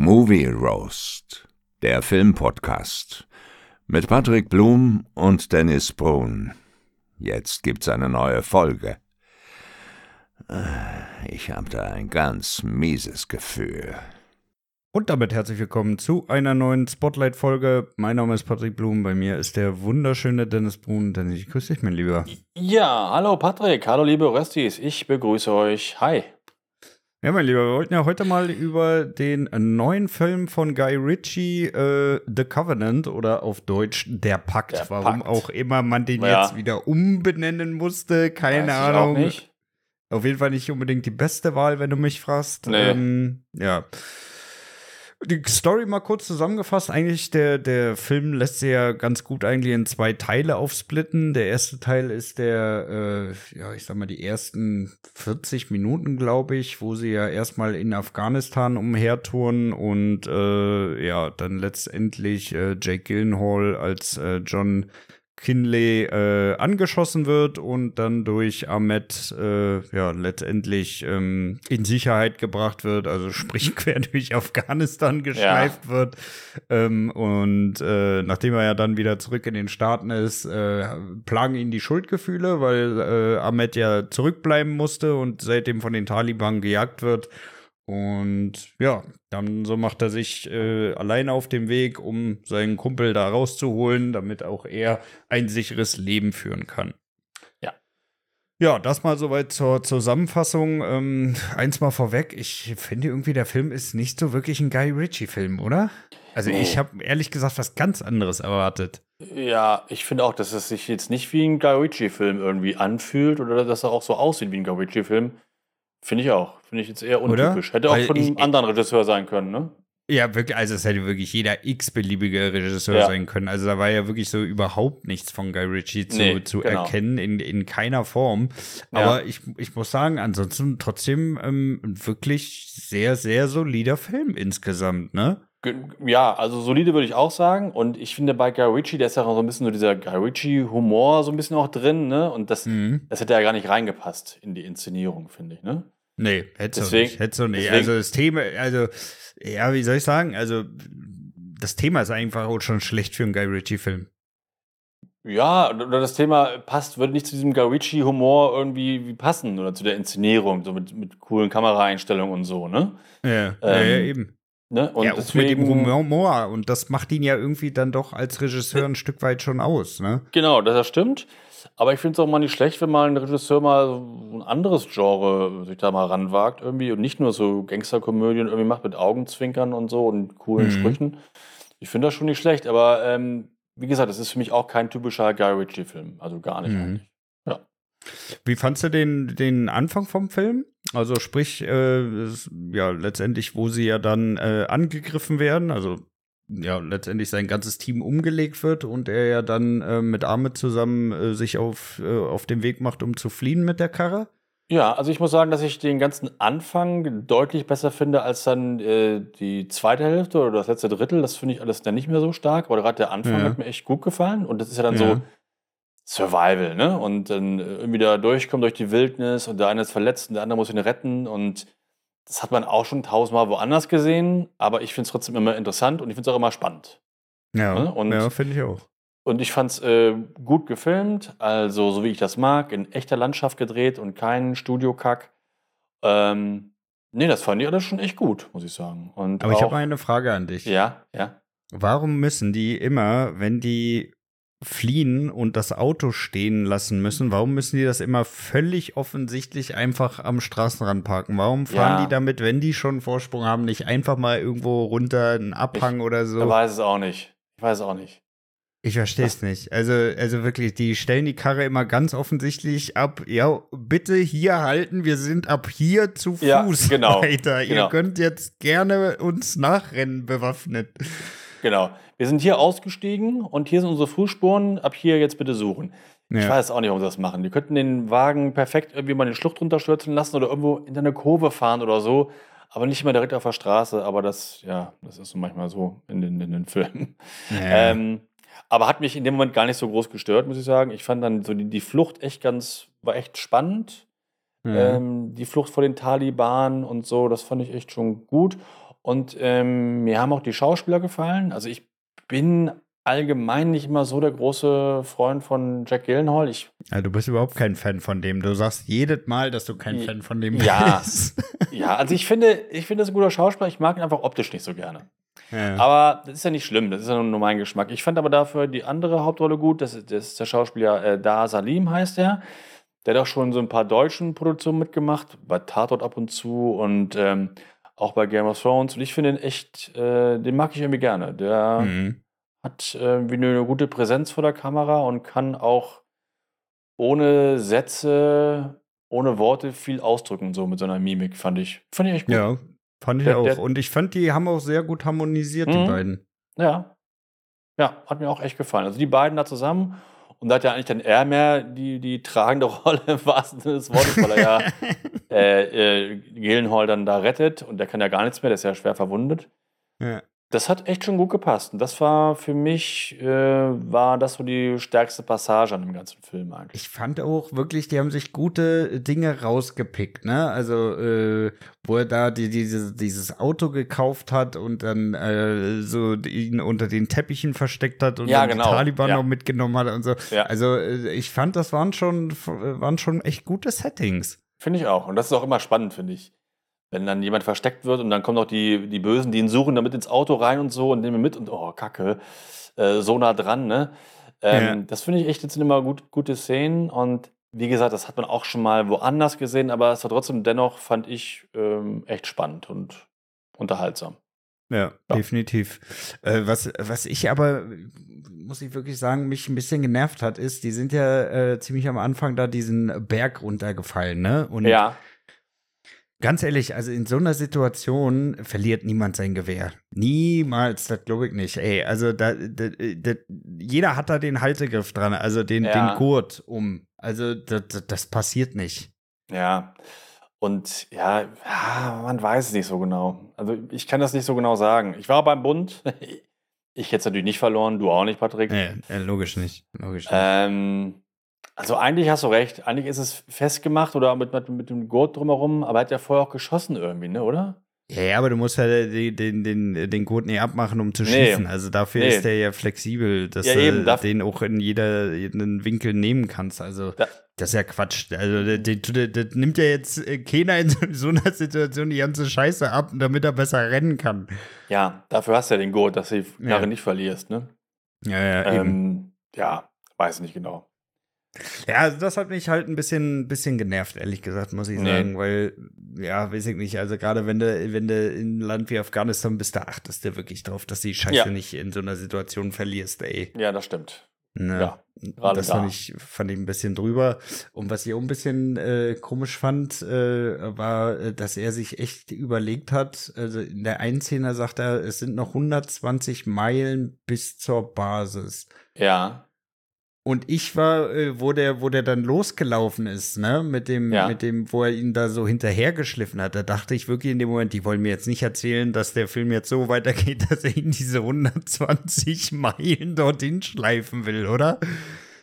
Movie Roast, der Filmpodcast mit Patrick Blum und Dennis Brun. Jetzt gibt's eine neue Folge. Ich habe da ein ganz mieses Gefühl. Und damit herzlich willkommen zu einer neuen Spotlight-Folge. Mein Name ist Patrick Blum, bei mir ist der wunderschöne Dennis Brun. Dennis, ich grüße dich, mein Lieber. Ja, hallo Patrick, hallo liebe Röstis, ich begrüße euch. Hi. Ja, mein Lieber, wir wollten ja heute mal über den neuen Film von Guy Ritchie, äh, The Covenant oder auf Deutsch Der Pakt. Der Warum Pakt. auch immer man den ja. jetzt wieder umbenennen musste, keine Weiß Ahnung. Auf jeden Fall nicht unbedingt die beste Wahl, wenn du mich fragst. Nee. Ähm, ja die Story mal kurz zusammengefasst. Eigentlich, der, der Film lässt sich ja ganz gut eigentlich in zwei Teile aufsplitten. Der erste Teil ist der, äh, ja, ich sag mal, die ersten 40 Minuten, glaube ich, wo sie ja erstmal in Afghanistan umhertouren und äh, ja, dann letztendlich äh, Jake Gyllenhaal als äh, John Kinley äh, angeschossen wird und dann durch Ahmed äh, ja letztendlich ähm, in Sicherheit gebracht wird, also sprich quer durch Afghanistan geschleift ja. wird. Ähm, und äh, nachdem er ja dann wieder zurück in den Staaten ist, äh, plagen ihn die Schuldgefühle, weil äh, Ahmed ja zurückbleiben musste und seitdem von den Taliban gejagt wird. Und ja, dann so macht er sich äh, alleine auf dem Weg, um seinen Kumpel da rauszuholen, damit auch er ein sicheres Leben führen kann. Ja. Ja, das mal soweit zur Zusammenfassung. Ähm, eins mal vorweg, ich finde irgendwie, der Film ist nicht so wirklich ein Guy Ritchie-Film, oder? Also nee. ich habe ehrlich gesagt was ganz anderes erwartet. Ja, ich finde auch, dass es sich jetzt nicht wie ein Guy Ritchie-Film irgendwie anfühlt oder dass er auch so aussieht wie ein Guy Ritchie-Film. Finde ich auch. Finde ich jetzt eher untypisch. Oder? Hätte auch Weil von einem ich, anderen Regisseur sein können, ne? Ja, wirklich, also es hätte wirklich jeder x-beliebige Regisseur ja. sein können. Also da war ja wirklich so überhaupt nichts von Guy Ritchie zu, nee, zu genau. erkennen, in, in keiner Form. Aber ja. ich, ich muss sagen, ansonsten trotzdem ähm, wirklich sehr, sehr solider Film insgesamt, ne? Ja, also solide würde ich auch sagen. Und ich finde bei Guy Ritchie, der ist ja auch so ein bisschen so dieser Guy Ritchie-Humor so ein bisschen auch drin, ne? Und das, mhm. das hätte ja gar nicht reingepasst in die Inszenierung, finde ich, ne? Nee, hätte es nicht. Hätte nicht. Deswegen, also das Thema, also, ja, wie soll ich sagen? Also, das Thema ist einfach auch schon schlecht für einen Guy Ritchie-Film. Ja, oder das Thema passt, würde nicht zu diesem Guy Ritchie-Humor irgendwie passen oder zu der Inszenierung, so mit, mit coolen Kameraeinstellungen und so, ne? Ja, ähm, ja, ja, eben. Ne? Und ja, deswegen, mit dem Humor. Und das macht ihn ja irgendwie dann doch als Regisseur ein Stück weit schon aus, ne? Genau, das stimmt. Aber ich finde es auch mal nicht schlecht, wenn mal ein Regisseur mal ein anderes Genre sich da mal ranwagt irgendwie und nicht nur so Gangsterkomödien irgendwie macht mit Augenzwinkern und so und coolen mhm. Sprüchen. Ich finde das schon nicht schlecht, aber ähm, wie gesagt, das ist für mich auch kein typischer Guy Ritchie-Film. Also gar nicht mhm. eigentlich. Ja. Wie fandst du den, den Anfang vom Film? Also sprich, äh, ja, letztendlich, wo sie ja dann äh, angegriffen werden, also ja, letztendlich sein ganzes Team umgelegt wird und er ja dann äh, mit Ahmed zusammen äh, sich auf, äh, auf den Weg macht, um zu fliehen mit der Karre? Ja, also ich muss sagen, dass ich den ganzen Anfang deutlich besser finde als dann äh, die zweite Hälfte oder das letzte Drittel. Das finde ich alles dann nicht mehr so stark, aber gerade der Anfang ja. hat mir echt gut gefallen und das ist ja dann ja. so Survival, ne? Und dann irgendwie da durchkommen durch die Wildnis und der eine ist verletzt und der andere muss ihn retten und das hat man auch schon tausendmal woanders gesehen, aber ich finde es trotzdem immer interessant und ich finde es auch immer spannend. Ja, ne? ja finde ich auch. Und ich fand es äh, gut gefilmt, also so wie ich das mag, in echter Landschaft gedreht und kein Studiokack. Ähm, nee, das fand ich alles schon echt gut, muss ich sagen. Und aber auch, ich habe eine Frage an dich. Ja, ja. Warum müssen die immer, wenn die fliehen und das Auto stehen lassen müssen, warum müssen die das immer völlig offensichtlich einfach am Straßenrand parken? Warum fahren ja. die damit, wenn die schon Vorsprung haben, nicht einfach mal irgendwo runter einen Abhang ich, oder so? Ich weiß es auch nicht. Ich weiß es auch nicht. Ich verstehe es nicht. Also, also wirklich, die stellen die Karre immer ganz offensichtlich ab. Ja, bitte hier halten, wir sind ab hier zu Fuß ja, genau, weiter. Genau. Ihr könnt jetzt gerne uns nachrennen bewaffnet. Genau. Wir sind hier ausgestiegen und hier sind unsere Fußspuren. Ab hier jetzt bitte suchen. Ja. Ich weiß auch nicht, warum sie das machen. Die könnten den Wagen perfekt irgendwie mal in den Schlucht runterstürzen lassen oder irgendwo in eine Kurve fahren oder so. Aber nicht immer direkt auf der Straße. Aber das, ja, das ist so manchmal so in den, in den Filmen. Ja. Ähm, aber hat mich in dem Moment gar nicht so groß gestört, muss ich sagen. Ich fand dann so die, die Flucht echt ganz, war echt spannend. Mhm. Ähm, die Flucht vor den Taliban und so, das fand ich echt schon gut. Und ähm, mir haben auch die Schauspieler gefallen. Also ich bin allgemein nicht immer so der große Freund von Jack Gyllenhaal. Ich, ja, du bist überhaupt kein Fan von dem. Du sagst jedes Mal, dass du kein Fan von dem ja, bist. Ja, also ich finde, ich finde, das ist ein guter Schauspieler. Ich mag ihn einfach optisch nicht so gerne. Ja. Aber das ist ja nicht schlimm, das ist ja nur mein Geschmack. Ich fand aber dafür die andere Hauptrolle gut. Das, das ist der Schauspieler äh, Da Salim, heißt er. Der hat auch schon so ein paar deutschen Produktionen mitgemacht, bei Tatort ab und zu und ähm, auch bei Game of Thrones. Und ich finde ihn echt, äh, den mag ich irgendwie gerne. Der mhm. hat äh, wie eine gute Präsenz vor der Kamera und kann auch ohne Sätze, ohne Worte viel ausdrücken, so mit seiner Mimik, fand ich. Fand ich echt gut. Ja, fand ich der, auch. Der, und ich fand, die haben auch sehr gut harmonisiert, die mhm. beiden. Ja. Ja, hat mir auch echt gefallen. Also die beiden da zusammen. Und da hat ja eigentlich dann er mehr die, die tragende Rolle im wahrsten Sinne des Wortes, weil er ja äh, äh, Gillenhall dann da rettet und der kann ja gar nichts mehr, der ist ja schwer verwundet. Ja. Das hat echt schon gut gepasst. Und das war für mich, äh, war das so die stärkste Passage an dem ganzen Film eigentlich. Ich fand auch wirklich, die haben sich gute Dinge rausgepickt, ne? Also, äh, wo er da die, diese, dieses Auto gekauft hat und dann äh, so ihn unter den Teppichen versteckt hat und ja, dann genau. die Taliban ja. noch mitgenommen hat und so. Ja. Also, äh, ich fand, das waren schon, waren schon echt gute Settings. Finde ich auch. Und das ist auch immer spannend, finde ich. Wenn dann jemand versteckt wird und dann kommen noch die, die Bösen, die ihn suchen, damit ins Auto rein und so und nehmen mit und oh, Kacke, äh, so nah dran, ne? Ähm, ja. Das finde ich echt jetzt immer gut, gute Szenen und wie gesagt, das hat man auch schon mal woanders gesehen, aber es war trotzdem dennoch, fand ich, ähm, echt spannend und unterhaltsam. Ja, ja. definitiv. Äh, was, was ich aber, muss ich wirklich sagen, mich ein bisschen genervt hat, ist, die sind ja äh, ziemlich am Anfang da diesen Berg runtergefallen, ne? Und ja. Ganz ehrlich, also in so einer Situation verliert niemand sein Gewehr. Niemals, das glaube ich nicht. Ey, also da, da, da, jeder hat da den Haltegriff dran, also den, ja. den Gurt um. Also das, das passiert nicht. Ja. Und ja, ja, man weiß es nicht so genau. Also ich kann das nicht so genau sagen. Ich war beim Bund. Ich hätte es natürlich nicht verloren, du auch nicht, Patrick. Ja, logisch nicht. Logisch nicht. Ähm, also eigentlich hast du recht. Eigentlich ist es festgemacht oder mit, mit, mit dem Gurt drumherum, aber er hat ja vorher auch geschossen irgendwie, ne, oder? Ja, ja, aber du musst ja den, den, den, den Gurt nicht abmachen, um zu schießen. Nee. Also dafür nee. ist der ja flexibel, dass ja, eben, du den auch in jeder jeden Winkel nehmen kannst. Also da. das ist ja Quatsch. Also das, nimmt ja jetzt äh, keiner in so einer Situation die ganze Scheiße ab, damit er besser rennen kann. Ja, dafür hast du ja den Gurt, dass du die Jahre ja. nicht verlierst, ne? Ja, ja, ähm, eben. Ja, weiß nicht genau. Ja, also das hat mich halt ein bisschen, bisschen genervt, ehrlich gesagt, muss ich sagen, nee. weil, ja, weiß ich nicht, also gerade wenn du, wenn du in ein Land wie Afghanistan bist, da achtest du wirklich drauf, dass die Scheiße ja. nicht in so einer Situation verlierst, ey. Ja, das stimmt. Ne? Ja, das da. fand ich, fand ich ein bisschen drüber. Und was ich auch ein bisschen äh, komisch fand, äh, war, äh, dass er sich echt überlegt hat, also in der einen Szene sagt er, es sind noch 120 Meilen bis zur Basis. Ja. Und ich war, äh, wo der, wo der dann losgelaufen ist, ne, mit dem, ja. mit dem, wo er ihn da so hinterhergeschliffen hat, da dachte ich wirklich in dem Moment, die wollen mir jetzt nicht erzählen, dass der Film jetzt so weitergeht, dass er ihn diese 120 Meilen dorthin schleifen will, oder?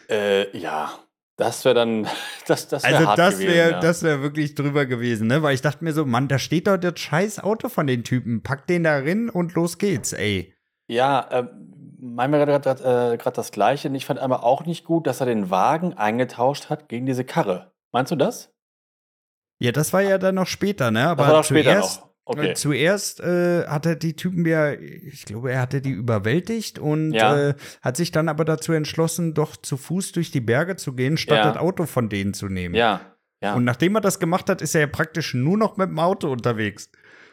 Äh, ja. Das wäre dann, das, das wäre Also das wäre, ja. das wäre wirklich drüber gewesen, ne? Weil ich dachte mir so, Mann, da steht doch das scheiß Auto von den Typen. Pack den da rein und los geht's, ey. Ja, ähm, mein mir gerade äh, das Gleiche. Und ich fand aber auch nicht gut, dass er den Wagen eingetauscht hat gegen diese Karre. Meinst du das? Ja, das war ja dann noch später, ne? Aber das war später zuerst, noch. Okay. Zuerst äh, hat er die Typen ja, ich glaube, er hatte die überwältigt und ja. äh, hat sich dann aber dazu entschlossen, doch zu Fuß durch die Berge zu gehen, statt ja. das Auto von denen zu nehmen. Ja. ja. Und nachdem er das gemacht hat, ist er ja praktisch nur noch mit dem Auto unterwegs.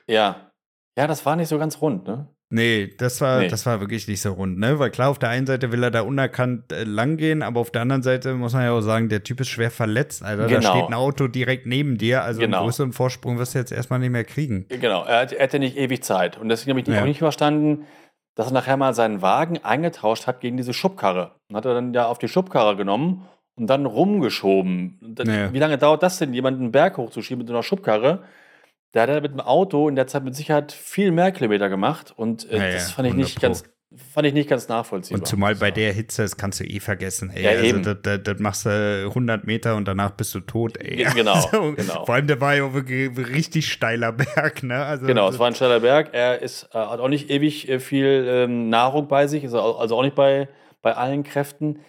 Ja. Ja, das war nicht so ganz rund, ne? Nee, das war, nee. das war wirklich nicht so rund, ne? Weil klar, auf der einen Seite will er da unerkannt äh, langgehen, aber auf der anderen Seite muss man ja auch sagen, der Typ ist schwer verletzt, Alter. Genau. Da steht ein Auto direkt neben dir, also genau. einen größeren Vorsprung wirst du jetzt erstmal nicht mehr kriegen. Genau, er, er hatte nicht ewig Zeit. Und deswegen habe ich ja. auch nicht verstanden, dass er nachher mal seinen Wagen eingetauscht hat gegen diese Schubkarre. Und hat er dann ja auf die Schubkarre genommen und dann rumgeschoben. Dann, ja. Wie lange dauert das denn, jemanden einen Berg hochzuschieben mit so einer Schubkarre? Der hat mit dem Auto in der Zeit mit Sicherheit viel mehr Kilometer gemacht und äh, ja, das fand ich nicht ganz, fand ich nicht ganz nachvollziehbar. Und zumal bei der Hitze, das kannst du eh vergessen. Ey. Ja, also eben. Das, das, das, machst du 100 Meter und danach bist du tot. Ey. Genau, also, genau. Vor allem, der war ja wirklich ein richtig steiler Berg. Ne? Also, genau, es war ein steiler Berg. Er ist, äh, hat auch nicht ewig äh, viel ähm, Nahrung bei sich, also auch nicht bei, bei allen Kräften.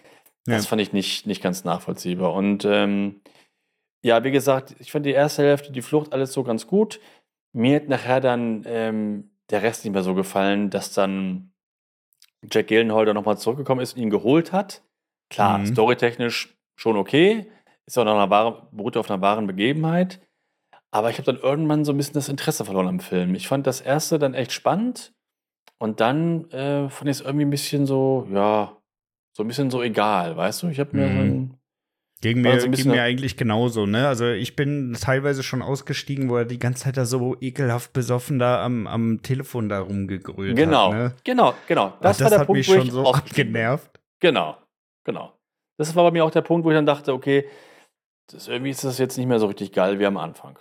Das ja. fand ich nicht, nicht ganz nachvollziehbar. Und ähm, ja, wie gesagt, ich fand die erste Hälfte, die Flucht, alles so ganz gut. Mir hat nachher dann ähm, der Rest nicht mehr so gefallen, dass dann Jack Gyllenhaal nochmal zurückgekommen ist und ihn geholt hat. Klar, mhm. storytechnisch schon okay. Ist auch noch eine wahre, beruht auf einer wahren Begebenheit. Aber ich habe dann irgendwann so ein bisschen das Interesse verloren am Film. Ich fand das erste dann echt spannend. Und dann äh, fand ich es irgendwie ein bisschen so, ja, so ein bisschen so egal, weißt du? Ich habe mir mhm. Ging mir, so ging mir eigentlich genauso, ne? Also ich bin teilweise schon ausgestiegen, wo er die ganze Zeit da so ekelhaft besoffen da am, am Telefon da rumgegrölt genau, hat. Ne? Genau, genau. Das, das war der hat Punkt, mich schon so genervt. Genau, genau. Das war bei mir auch der Punkt, wo ich dann dachte, okay, das, irgendwie ist das jetzt nicht mehr so richtig geil wie am Anfang.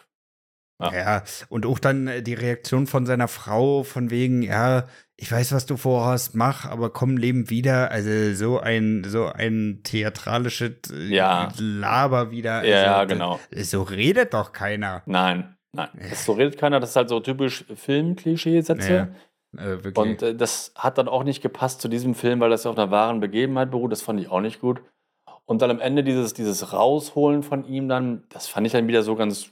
Ja. ja, und auch dann äh, die Reaktion von seiner Frau, von wegen, ja, ich weiß, was du vorhast, mach, aber komm, leben wieder. Also so ein, so ein theatralisches äh, ja. Laber wieder. Also, ja, genau. So redet doch keiner. Nein, nein. Das, so redet keiner. Das ist halt so typisch Film-Klischee-Sätze. Ja, äh, und äh, das hat dann auch nicht gepasst zu diesem Film, weil das ja auf einer wahren Begebenheit beruht. Das fand ich auch nicht gut. Und dann am Ende dieses, dieses Rausholen von ihm dann, das fand ich dann wieder so ganz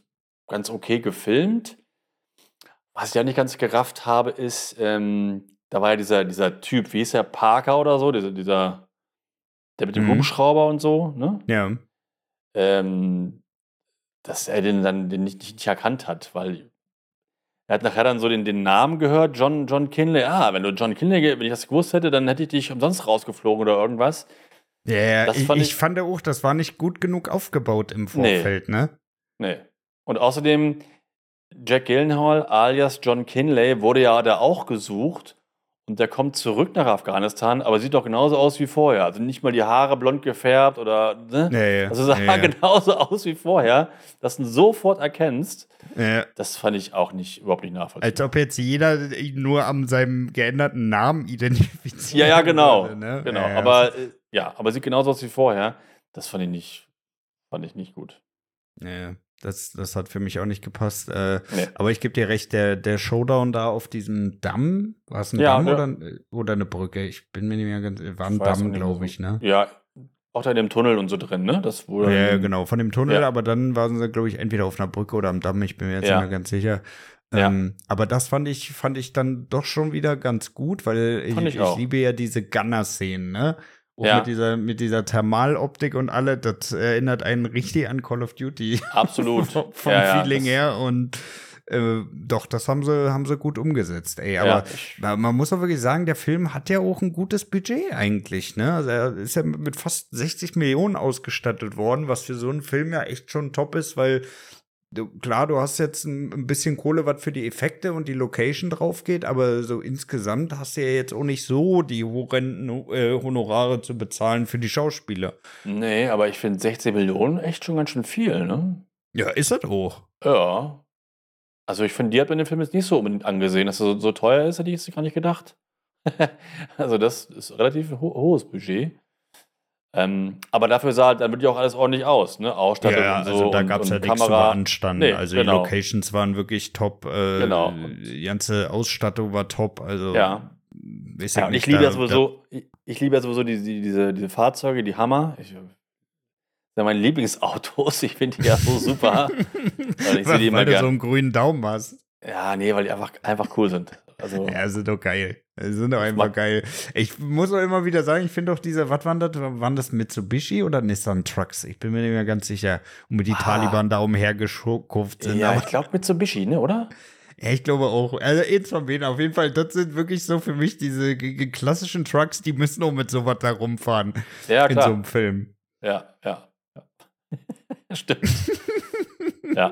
ganz okay gefilmt. Was ich ja nicht ganz gerafft habe, ist, ähm, da war ja dieser, dieser Typ, wie hieß der, Parker oder so, dieser, dieser der mit dem mhm. Hubschrauber und so, ne? Ja. Ähm, dass er den dann den nicht, nicht, erkannt hat, weil er hat nachher dann so den, den Namen gehört, John, John Kinley. Ah, wenn du John Kinley, wenn ich das gewusst hätte, dann hätte ich dich umsonst rausgeflogen oder irgendwas. Ja, yeah, ich, fand ich, ich, fand auch, das war nicht gut genug aufgebaut im Vorfeld, nee. ne? Nee. Und außerdem, Jack Gyllenhaal alias John Kinley wurde ja da auch gesucht. Und der kommt zurück nach Afghanistan, aber sieht doch genauso aus wie vorher. Also nicht mal die Haare blond gefärbt oder. Ne? Ja, ja. Also sah ja, genauso aus wie vorher, dass du ihn sofort erkennst. Das fand ich auch nicht überhaupt nicht nachvollziehbar. Als ob jetzt jeder ihn nur an seinem geänderten Namen identifiziert. Ja, ja, genau. Würde, ne? Genau. Aber äh, ja, aber sieht genauso aus wie vorher. Das fand ich nicht, fand ich nicht gut. Ja. Das, das hat für mich auch nicht gepasst. Äh, nee. Aber ich gebe dir recht, der, der Showdown da auf diesem Damm, war es ein ja, Damm ja. oder, oder eine Brücke? Ich bin mir nicht mehr ganz, war ein Damm, glaube ich, ne? Ja, auch da in dem Tunnel und so drin, ne? Das wurde ja, genau, von dem Tunnel, ja. aber dann waren sie, glaube ich, entweder auf einer Brücke oder am Damm, ich bin mir jetzt nicht mehr ganz sicher. Ähm, aber das fand ich, fand ich dann doch schon wieder ganz gut, weil ich, ich, ich liebe ja diese Gunner-Szenen, ne? Auch ja. mit dieser, mit dieser Thermaloptik und alle, das erinnert einen richtig an Call of Duty. Absolut. Vom ja, Feeling her und äh, doch, das haben sie, haben sie gut umgesetzt, ey. Aber ja, man muss auch wirklich sagen, der Film hat ja auch ein gutes Budget eigentlich, ne? Also er ist ja mit fast 60 Millionen ausgestattet worden, was für so einen Film ja echt schon top ist, weil du, klar, du hast jetzt ein, ein, bisschen Kohle, was für die Effekte und die Location drauf geht, aber so insgesamt hast du ja jetzt auch nicht so die horrenden äh, Honorare zu bezahlen für die Schauspieler. Nee, aber ich finde 16 Millionen echt schon ganz schön viel, ne? Ja, ist das hoch. Ja. Also ich finde, die hat man den Film jetzt nicht so unbedingt angesehen, dass er so, so teuer ist, hätte ich jetzt gar nicht gedacht. also das ist relativ ho hohes Budget. Ähm, aber dafür sah dann wirklich auch alles ordentlich aus, ne? Ausstattung ja, und so. Also da gab es ja nichts zu beanstanden. Nee, also genau. die Locations waren wirklich top. Äh, genau. Die ganze Ausstattung war top. Also ja. Ich, ja, ich liebe ja sowieso, ich, ich, liebe ja sowieso die, die, diese, diese Fahrzeuge, die Hammer. Ich, sind meine Lieblingsautos. Ich finde die ja so super. weil ich weil, die immer weil du so einen grünen Daumen hast. Ja, nee, weil die einfach, einfach cool sind. Also, ja, sind doch geil. Sind doch einfach geil. Ich muss auch immer wieder sagen, ich finde auch diese, was waren das? Waren das Mitsubishi oder Nissan Trucks? Ich bin mir nicht mehr ganz sicher, um die ah. Taliban da umhergeschurft sind. Ja, ich glaube Mitsubishi, ne, oder? Ja, ich glaube auch. Also eins von denen auf jeden Fall. Das sind wirklich so für mich diese klassischen Trucks, die müssen auch mit sowas da rumfahren. Ja, klar. In so einem Film. Ja, ja. ja. Stimmt. ja.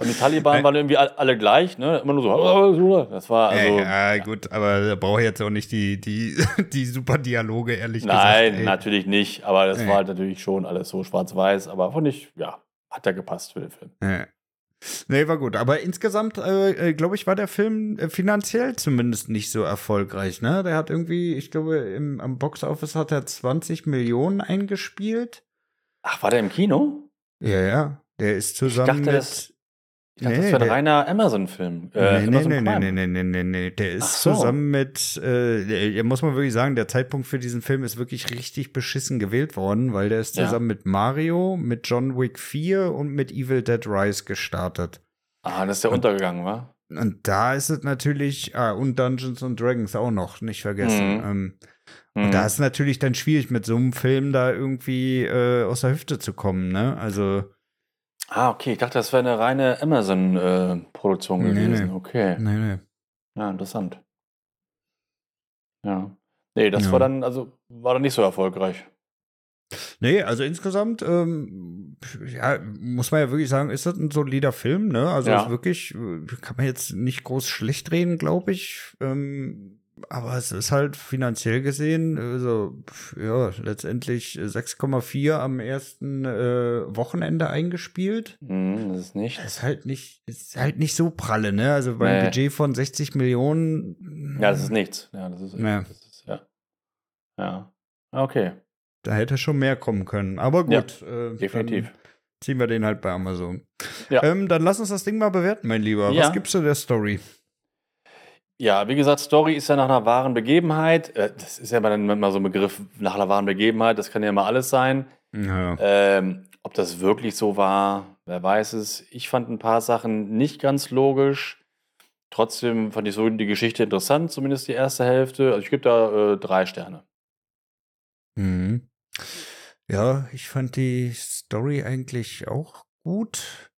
Und die Taliban waren irgendwie alle gleich, ne? Immer nur so. Das war also. Ja, gut, aber da brauche ich jetzt auch nicht die, die, die super Dialoge, ehrlich Nein, gesagt. Nein, natürlich nicht. Aber das war halt natürlich schon alles so schwarz-weiß. Aber fand ich, ja, hat ja gepasst für den Film. Ja. Nee, war gut. Aber insgesamt, äh, äh glaube ich, war der Film äh, finanziell zumindest nicht so erfolgreich. Ne? Der hat irgendwie, ich glaube, im, am Boxoffice hat er 20 Millionen eingespielt. Ach, war der im Kino? Ja, ja. Der ist zusammen dachte, mit. Ich dachte, nee, das wäre ein reiner Amazon-Film. Äh, nee, Amazon nee, nee, nee, nee, nee, nee, nee. Der ist so. zusammen mit, äh, muss man wirklich sagen, der Zeitpunkt für diesen Film ist wirklich richtig beschissen gewählt worden, weil der ist zusammen ja. mit Mario, mit John Wick 4 und mit Evil Dead Rise gestartet. Ah, das ist ja und, untergegangen, wa? Und da ist es natürlich, ah, und Dungeons and Dragons auch noch, nicht vergessen. Mhm. Ähm, und da mhm. ist es natürlich dann schwierig, mit so einem Film da irgendwie äh, aus der Hüfte zu kommen, ne? Also. Ah, okay. Ich dachte, das wäre eine reine Amazon-Produktion äh, gewesen. Nee. Okay. Nee, nee. Ja, interessant. Ja. Nee, das ja. war dann, also war dann nicht so erfolgreich. Nee, also insgesamt, ähm, ja, muss man ja wirklich sagen, ist das ein solider Film, ne? Also ja. wirklich, äh, kann man jetzt nicht groß schlecht reden, glaube ich. Ähm, aber es ist halt finanziell gesehen, also ja, letztendlich 6,4 am ersten äh, Wochenende eingespielt. Mm, das ist nicht. Das ist halt nicht, ist halt nicht so pralle, ne? Also beim nee. Budget von 60 Millionen. Ja, das ist nichts. Ja, das ist, ja. Das ist, ja. ja. Okay. Da hätte schon mehr kommen können. Aber gut. Ja, äh, definitiv. Ziehen wir den halt bei Amazon. Ja. Ähm, dann lass uns das Ding mal bewerten, mein Lieber. Ja. Was gibst du der Story? Ja, wie gesagt, Story ist ja nach einer wahren Begebenheit. Äh, das ist ja dann immer so ein Begriff nach einer wahren Begebenheit. Das kann ja immer alles sein. Ja. Ähm, ob das wirklich so war, wer weiß es. Ich fand ein paar Sachen nicht ganz logisch. Trotzdem fand ich so die Geschichte interessant, zumindest die erste Hälfte. Also ich gebe da äh, drei Sterne. Mhm. Ja, ich fand die Story eigentlich auch gut.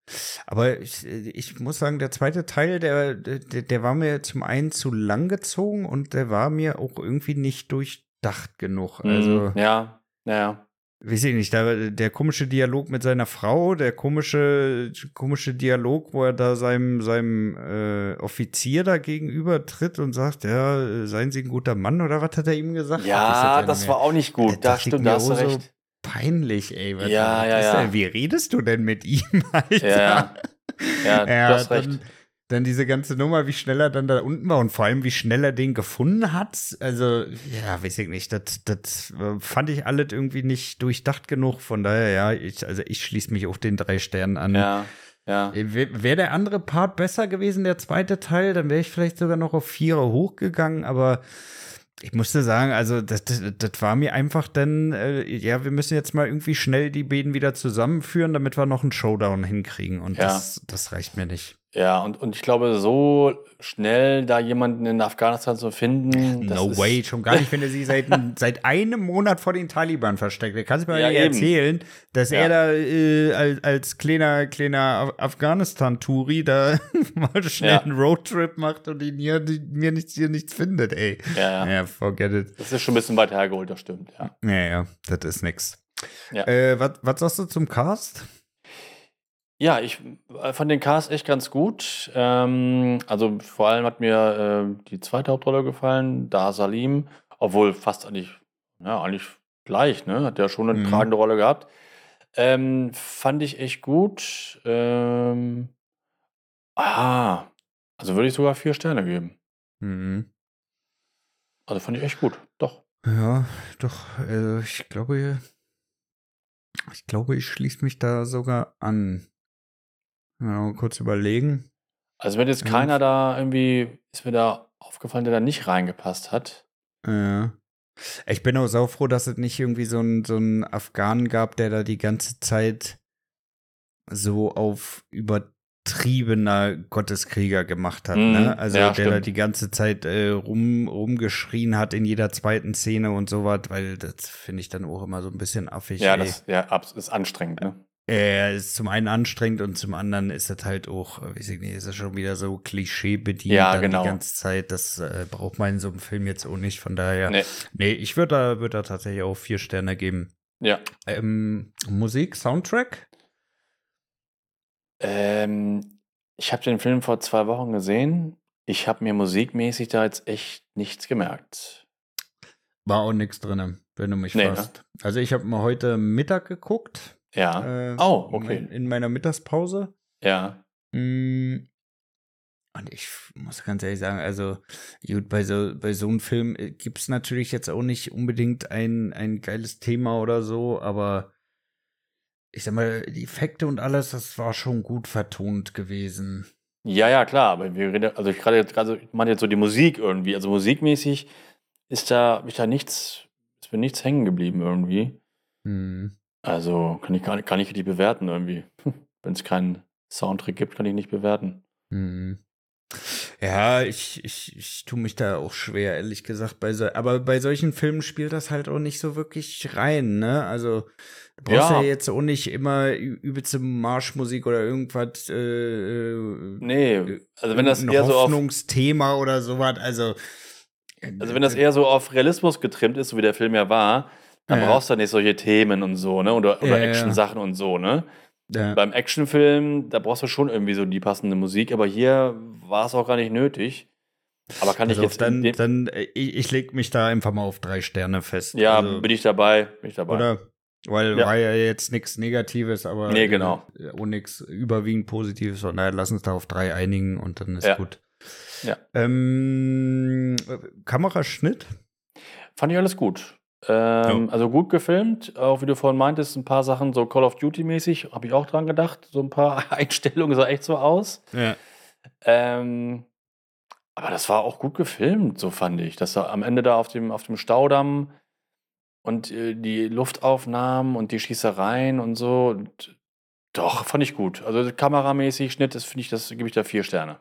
Aber ich, ich muss sagen, der zweite Teil, der, der, der war mir zum einen zu lang gezogen und der war mir auch irgendwie nicht durchdacht genug. Mhm. Also, ja, ja. Weiß ich nicht, der, der komische Dialog mit seiner Frau, der komische, komische Dialog, wo er da seinem, seinem äh, Offizier da gegenüber tritt und sagt, ja, seien Sie ein guter Mann oder was hat er ihm gesagt? Ja, das war auch nicht gut. Da stimmt, da hast du recht peinlich, ey. Was ja, ja, ja. Denn, wie redest du denn mit ihm, Alter? Ja, ja, ja du hast recht. Dann, dann diese ganze Nummer, wie schnell er dann da unten war und vor allem, wie schnell er den gefunden hat. Also, ja, weiß ich nicht. Das, das äh, fand ich alles irgendwie nicht durchdacht genug. Von daher, ja, ich, also ich schließe mich auf den drei Sternen an. Ja. Ja. Äh, wäre der andere Part besser gewesen, der zweite Teil, dann wäre ich vielleicht sogar noch auf Vierer hochgegangen, aber ich musste sagen, also das, das, das war mir einfach dann, äh, ja, wir müssen jetzt mal irgendwie schnell die Bäden wieder zusammenführen, damit wir noch einen Showdown hinkriegen. Und ja. das, das reicht mir nicht. Ja, und, und ich glaube, so schnell da jemanden in Afghanistan zu finden. no way, schon gar nicht, wenn er sich seit, seit einem Monat vor den Taliban versteckt. Er kann sich mal ja, erzählen, dass ja. er da äh, als, als kleiner, kleiner Afghanistan-Touri da mal schnell ja. einen Roadtrip macht und ihn hier, mir nichts, hier nichts findet, ey. Ja, ja. forget it. Das ist schon ein bisschen weit hergeholt, das stimmt, ja. Ja, ja, das ist nix. Ja. Äh, was sagst du zum Cast? Ja, ich äh, fand den Cast echt ganz gut. Ähm, also vor allem hat mir äh, die zweite Hauptrolle gefallen, Da Salim, obwohl fast eigentlich, ja, eigentlich gleich, ne? Hat ja schon eine mhm. tragende Rolle gehabt. Ähm, fand ich echt gut. Ähm, ah, also würde ich sogar vier Sterne geben. Mhm. Also fand ich echt gut, doch. Ja, doch. Äh, ich glaube, ich glaube, ich schließe mich da sogar an. Ja, kurz überlegen. Also wenn jetzt keiner da irgendwie, ist mir da aufgefallen, der da nicht reingepasst hat. Ja. Ich bin auch sau froh, dass es nicht irgendwie so einen so Afghanen gab, der da die ganze Zeit so auf übertriebener Gotteskrieger gemacht hat. Ne? Mhm. Also ja, der stimmt. da die ganze Zeit äh, rum, rumgeschrien hat in jeder zweiten Szene und sowas, weil das finde ich dann auch immer so ein bisschen affig. Ja, ey. das ja, ist anstrengend, ne? Er ist zum einen anstrengend und zum anderen ist das halt auch, weiß ich nicht, ist das schon wieder so Klischee bedient ja, genau. die ganze Zeit. Das äh, braucht man in so einem Film jetzt auch nicht. Von daher, nee, nee ich würde da, würd da tatsächlich auch vier Sterne geben. Ja. Ähm, Musik, Soundtrack? Ähm, ich habe den Film vor zwei Wochen gesehen. Ich habe mir musikmäßig da jetzt echt nichts gemerkt. War auch nichts drin, wenn du mich nee, fragst. Ne? Also ich habe mal heute Mittag geguckt ja. Äh, oh, okay. In meiner Mittagspause. Ja. Mm. Und ich muss ganz ehrlich sagen, also gut, bei so, bei so einem Film äh, gibt es natürlich jetzt auch nicht unbedingt ein, ein geiles Thema oder so, aber ich sag mal, die Effekte und alles, das war schon gut vertont gewesen. Ja, ja, klar, aber wir reden, also ich gerade jetzt, also ich meine jetzt so die Musik irgendwie, also musikmäßig ist da, ist da nichts, ist mir nichts hängen geblieben irgendwie. Hm. Also kann ich gar nicht, kann ich richtig bewerten irgendwie. Wenn es keinen Soundtrack gibt, kann ich nicht bewerten. Hm. Ja, ich, ich, ich tue mich da auch schwer, ehrlich gesagt. Bei so, aber bei solchen Filmen spielt das halt auch nicht so wirklich rein, ne? Also, du brauchst ja, ja jetzt auch nicht immer übelste Marschmusik oder irgendwas. Äh, äh nee, also wenn das eher so auf. Hoffnungsthema oder sowas, also. Also, wenn das eher so auf Realismus getrimmt ist, so wie der Film ja war, dann ja. brauchst du nicht solche Themen und so, ne? Oder, oder ja, Action-Sachen und so, ne? Beim Actionfilm, da brauchst du schon irgendwie so die passende Musik, aber hier war es auch gar nicht nötig. Aber kann also ich jetzt. Dann, dann äh, ich, ich leg mich da einfach mal auf drei Sterne fest. Ja, also, bin ich dabei. Bin ich dabei. Oder? Weil ja. war ja jetzt nichts Negatives, aber nee, genau. Äh, und nichts überwiegend Positives. Von daher lass uns da auf drei einigen und dann ist ja. gut. Ja. Ähm, Kameraschnitt? Fand ich alles gut. Ähm, ja. Also gut gefilmt, auch wie du vorhin meintest, ein paar Sachen so Call of Duty-mäßig, habe ich auch dran gedacht. So ein paar Einstellungen sah echt so aus. Ja. Ähm, aber das war auch gut gefilmt, so fand ich. Dass er am Ende da auf dem, auf dem Staudamm und äh, die Luftaufnahmen und die Schießereien und so. Und doch, fand ich gut. Also kameramäßig, Schnitt, das finde ich, das gebe ich da vier Sterne.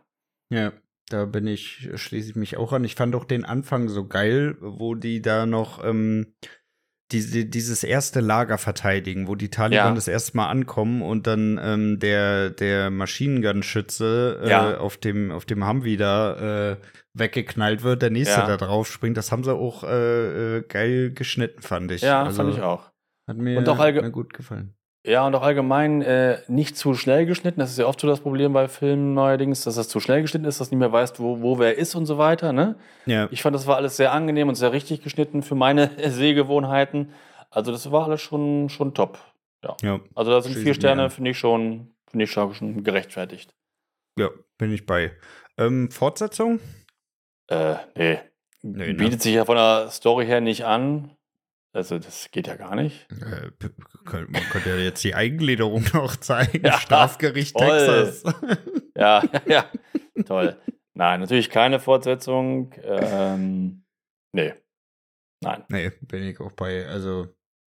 Ja. Da bin ich, schließe ich mich auch an. Ich fand auch den Anfang so geil, wo die da noch ähm, diese, dieses erste Lager verteidigen, wo die Taliban ja. das erste Mal ankommen und dann ähm, der, der Maschinengun-Schütze äh, ja. auf dem, auf dem Humvee da äh, weggeknallt wird, der nächste ja. da drauf springt. Das haben sie auch äh, äh, geil geschnitten, fand ich. Ja, also, fand ich auch. Hat mir, und auch mir gut gefallen. Ja, und auch allgemein äh, nicht zu schnell geschnitten. Das ist ja oft so das Problem bei Filmen neuerdings, dass das zu schnell geschnitten ist, dass du nicht mehr weißt, wo, wo wer ist und so weiter. Ne? Ja. Ich fand, das war alles sehr angenehm und sehr richtig geschnitten für meine Sehgewohnheiten. Also das war alles schon, schon top. Ja. ja. Also da sind vier Sterne, finde ich schon, finde ich schon gerechtfertigt. Ja, bin ich bei. Ähm, Fortsetzung? Äh, nee. nee ne? Bietet ne? sich ja von der Story her nicht an. Also das geht ja gar nicht. Äh, man könnte ja jetzt die Eigengliederung noch zeigen. Ja, Strafgericht toll. Texas. ja, ja, toll. Nein, natürlich keine Fortsetzung. Ähm, nee. Nein. Nee, bin ich auch bei. Also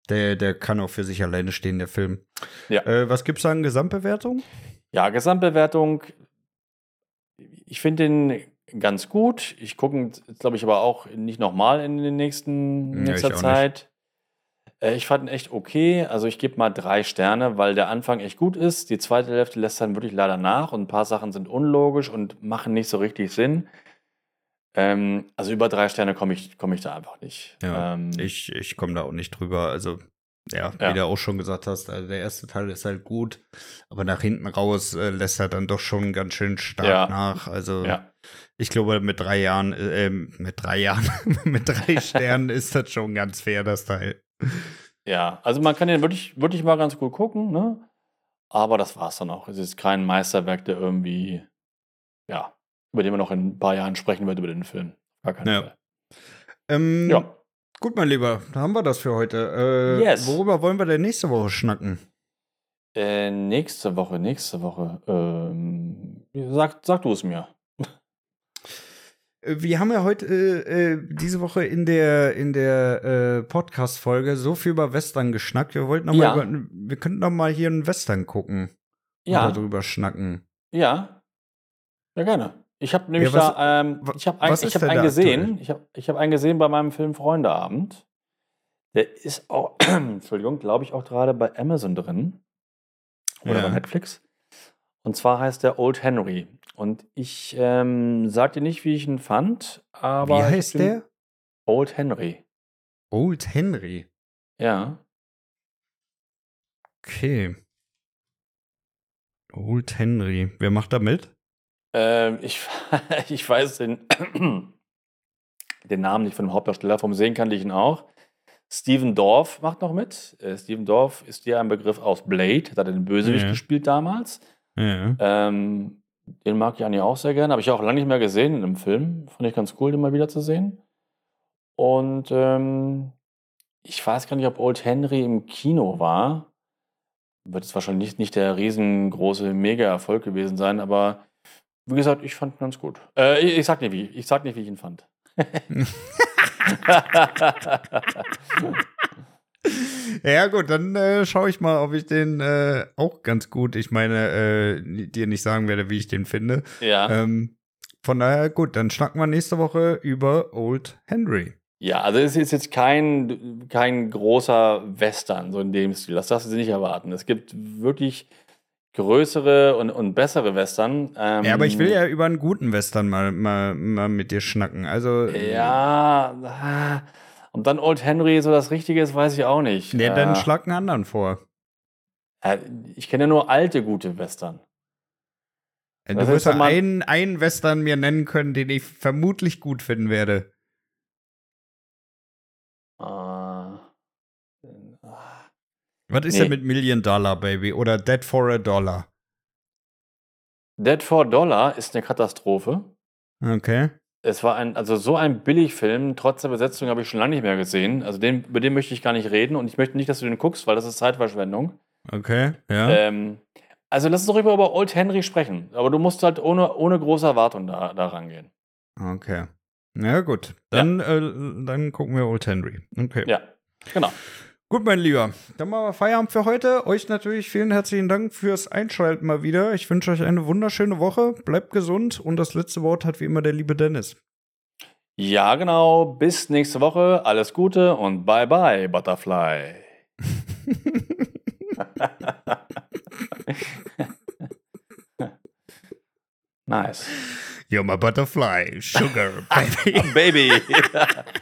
der, der kann auch für sich alleine stehen, der Film. Ja. Äh, was gibt es an Gesamtbewertung? Ja, Gesamtbewertung. Ich finde den ganz gut. Ich gucke, glaube ich, aber auch nicht nochmal in den nächsten nächster ja, Zeit. Äh, ich fand ihn echt okay. Also ich gebe mal drei Sterne, weil der Anfang echt gut ist. Die zweite Hälfte lässt dann wirklich leider nach und ein paar Sachen sind unlogisch und machen nicht so richtig Sinn. Ähm, also über drei Sterne komme ich, komm ich da einfach nicht. Ja, ähm, ich ich komme da auch nicht drüber. Also ja, ja, wie du auch schon gesagt hast, also der erste Teil ist halt gut, aber nach hinten raus äh, lässt er dann doch schon ganz schön stark ja. nach. Also ja. ich glaube, mit drei Jahren, äh, mit drei Jahren, mit drei Sternen ist das schon ganz fair, das Teil. Ja, also man kann den wirklich, wirklich mal ganz gut gucken, ne? Aber das war's dann auch. Es ist kein Meisterwerk, der irgendwie, ja, über den man noch in ein paar Jahren sprechen wird über den Film. Gar keinen ja. Fall. Ähm, ja. Gut, mein Lieber, da haben wir das für heute. Äh, yes. Worüber wollen wir denn nächste Woche schnacken? Äh, nächste Woche, nächste Woche. Ähm, sag, sag du es mir. Wir haben ja heute, äh, äh, diese Woche in der, in der äh, Podcast-Folge so viel über Western geschnackt. Wir wollten noch ja. mal über, wir könnten noch mal hier einen Western gucken. Ja. Oder drüber schnacken. Ja. Ja, gerne. Ich habe nämlich ja, was, da, ähm, ich habe ein, ich hab einen gesehen. Ich habe ich hab einen gesehen bei meinem Film Freundeabend. Der ist auch, Entschuldigung, glaube ich, auch gerade bei Amazon drin. Oder ja. bei Netflix. Und zwar heißt der Old Henry. Und ich ähm, sag dir nicht, wie ich ihn fand, aber. Wie heißt der? Old Henry. Old Henry? Ja. Okay. Old Henry. Wer macht da mit? Ähm, ich, ich weiß den, den Namen nicht von dem Hauptdarsteller, vom Sehen kannte ich ihn auch. Steven Dorff macht noch mit. Äh, Steven Dorff ist dir ein Begriff aus Blade, hat er den Bösewicht ja. gespielt damals. Ja. Ähm, den mag ich eigentlich auch sehr gerne. Habe ich auch lange nicht mehr gesehen in einem Film. Fand ich ganz cool, den mal wieder zu sehen. Und ähm, ich weiß gar nicht, ob Old Henry im Kino war. Wird es wahrscheinlich nicht, nicht der riesengroße Mega-Erfolg gewesen sein, aber wie gesagt, ich fand ihn ganz gut. Äh, ich, ich, sag nicht, wie, ich sag nicht, wie ich ihn fand. ja, gut, dann äh, schaue ich mal, ob ich den äh, auch ganz gut, ich meine, äh, dir nicht sagen werde, wie ich den finde. Ja. Ähm, von daher, gut, dann schnacken wir nächste Woche über Old Henry. Ja, also es ist jetzt kein, kein großer Western, so in dem Stil. Das darfst du nicht erwarten. Es gibt wirklich größere und, und bessere Western. Ähm, ja, aber ich will ja über einen guten Western mal, mal, mal mit dir schnacken. Also. Ja. Ah, und dann Old Henry so das Richtige ist, weiß ich auch nicht. Nee, dann äh, schlag einen anderen vor. ich kenne ja nur alte, gute Western. Du wirst ja einen, einen Western mir nennen können, den ich vermutlich gut finden werde. Uh, Was ist nee. denn mit Million Dollar, Baby? Oder Dead for a Dollar? Dead for a Dollar ist eine Katastrophe. Okay. Es war ein, also so ein Billigfilm, trotz der Besetzung habe ich schon lange nicht mehr gesehen. Also den, über den möchte ich gar nicht reden und ich möchte nicht, dass du den guckst, weil das ist Zeitverschwendung. Okay, ja. Ähm, also lass uns doch über Old Henry sprechen. Aber du musst halt ohne, ohne große Erwartung da, da rangehen. Okay. Ja, gut. Dann, ja. Äh, dann gucken wir Old Henry. Okay. Ja, genau. Gut, mein Lieber. Dann machen wir Feierabend für heute. Euch natürlich vielen herzlichen Dank fürs Einschalten mal wieder. Ich wünsche euch eine wunderschöne Woche. Bleibt gesund und das letzte Wort hat wie immer der liebe Dennis. Ja, genau. Bis nächste Woche. Alles Gute und bye bye, Butterfly. nice. You're my butterfly, sugar, baby. baby.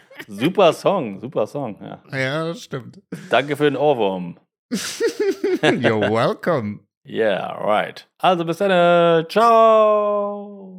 super Song, super Song. Ja. ja, das stimmt. Danke für den Ohrwurm. You're welcome. Yeah, right. Also bis dann. Ciao.